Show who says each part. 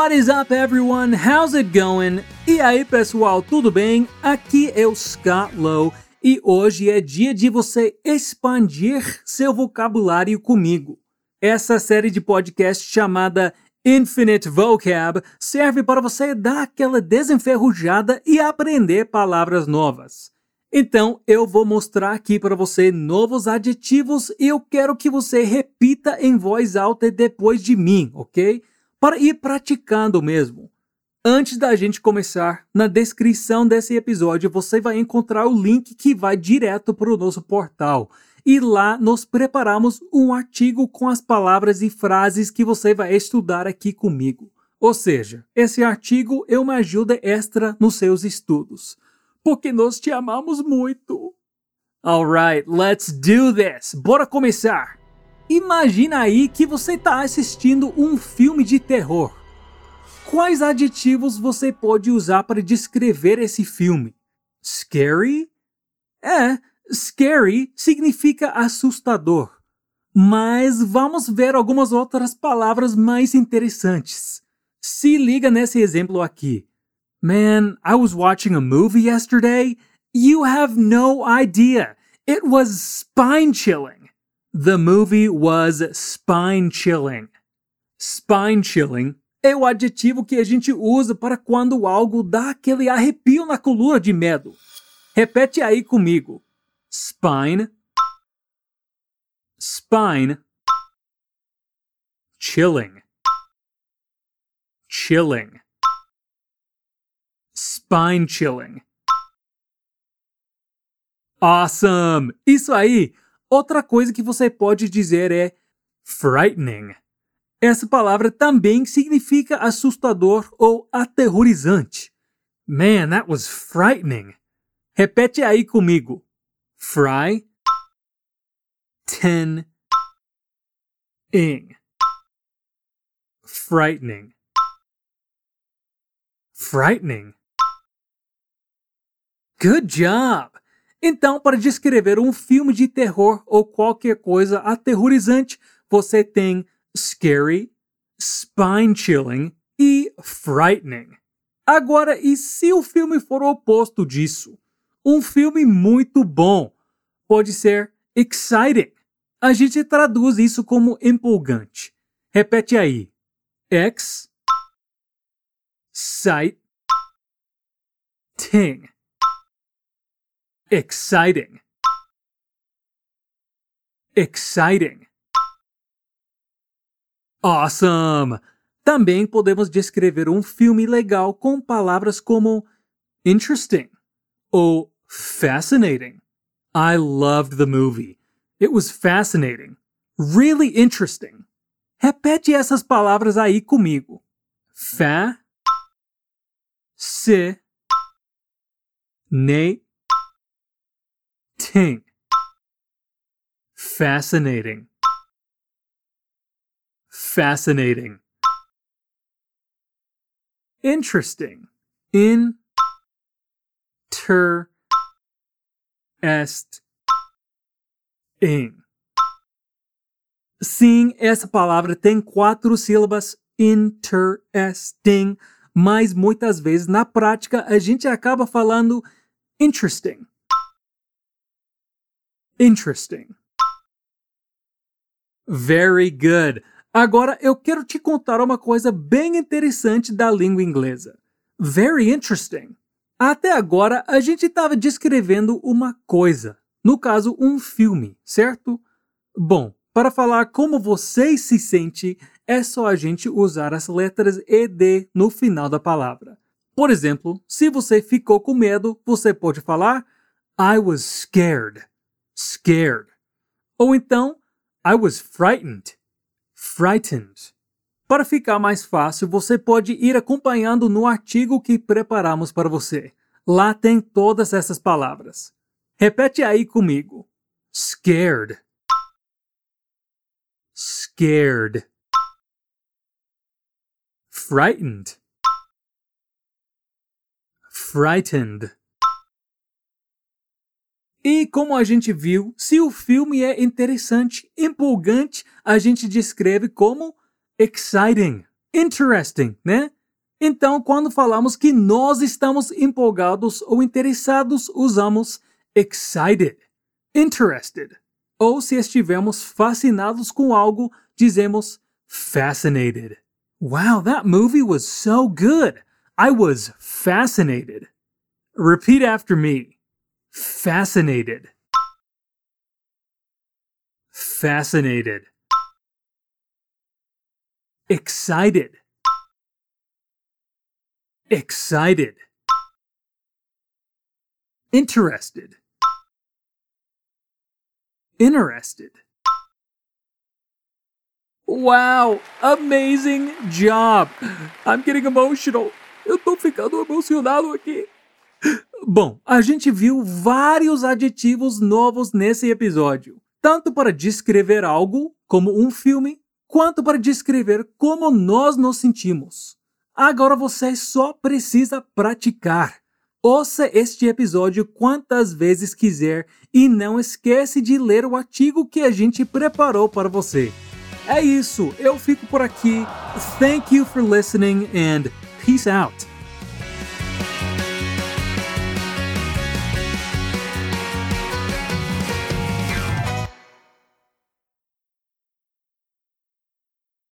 Speaker 1: What is up, everyone? How's it going? E aí, pessoal, tudo bem? Aqui é o Scott Lowe e hoje é dia de você expandir seu vocabulário comigo. Essa série de podcast chamada Infinite Vocab serve para você dar aquela desenferrujada e aprender palavras novas. Então, eu vou mostrar aqui para você novos adjetivos e eu quero que você repita em voz alta depois de mim, ok? Para ir praticando mesmo. Antes da gente começar, na descrição desse episódio você vai encontrar o link que vai direto para o nosso portal. E lá nós preparamos um artigo com as palavras e frases que você vai estudar aqui comigo. Ou seja, esse artigo é uma ajuda extra nos seus estudos porque nós te amamos muito. Alright, let's do this. Bora começar. Imagina aí que você está assistindo um filme de terror. Quais adjetivos você pode usar para descrever esse filme? Scary? É, scary significa assustador. Mas vamos ver algumas outras palavras mais interessantes. Se liga nesse exemplo aqui. Man, I was watching a movie yesterday. You have no idea. It was spine chilling. The movie was spine chilling. Spine chilling é o adjetivo que a gente usa para quando algo dá aquele arrepio na coluna de medo. Repete aí comigo. Spine. Spine. Chilling. Chilling spine chilling. Awesome! Isso aí! Outra coisa que você pode dizer é frightening. Essa palavra também significa assustador ou aterrorizante. Man, that was frightening. Repete aí comigo. Fry. Ten. Ing. Frightening. Frightening. Good job! Então, para descrever um filme de terror ou qualquer coisa aterrorizante, você tem scary, spine-chilling e frightening. Agora, e se o filme for o oposto disso? Um filme muito bom pode ser exciting. A gente traduz isso como empolgante. Repete aí. X, sight, ting. Exciting. Exciting. Awesome! Também podemos descrever um filme legal com palavras como interesting ou fascinating. I loved the movie. It was fascinating. Really interesting. Repete essas palavras aí comigo. Fa, se, ne, Ting. Fascinating. Fascinating. Interesting. In. Ter. Est. Ing. Sim, essa palavra tem quatro sílabas interesting, mas muitas vezes na prática a gente acaba falando interesting. Interesting. Very good. Agora eu quero te contar uma coisa bem interessante da língua inglesa. Very interesting. Até agora a gente estava descrevendo uma coisa, no caso um filme, certo? Bom, para falar como você se sente, é só a gente usar as letras ED no final da palavra. Por exemplo, se você ficou com medo, você pode falar I was scared scared. Ou então, I was frightened, frightened. Para ficar mais fácil, você pode ir acompanhando no artigo que preparamos para você. Lá tem todas essas palavras. Repete aí comigo. Scared. Scared. Frightened. Frightened. E como a gente viu, se o filme é interessante, empolgante, a gente descreve como exciting. interesting, né? Então, quando falamos que nós estamos empolgados ou interessados, usamos excited, interested. Ou se estivermos fascinados com algo, dizemos fascinated. Wow, that movie was so good. I was fascinated. Repeat after me. Fascinated. Fascinated. Excited. Excited. Interested. Interested. Wow, amazing job. I'm getting emotional. Eu tô ficando emocionado aqui. Bom, a gente viu vários adjetivos novos nesse episódio, tanto para descrever algo, como um filme, quanto para descrever como nós nos sentimos. Agora você só precisa praticar. Ouça este episódio quantas vezes quiser e não esquece de ler o artigo que a gente preparou para você. É isso, eu fico por aqui. Thank you for listening and peace out.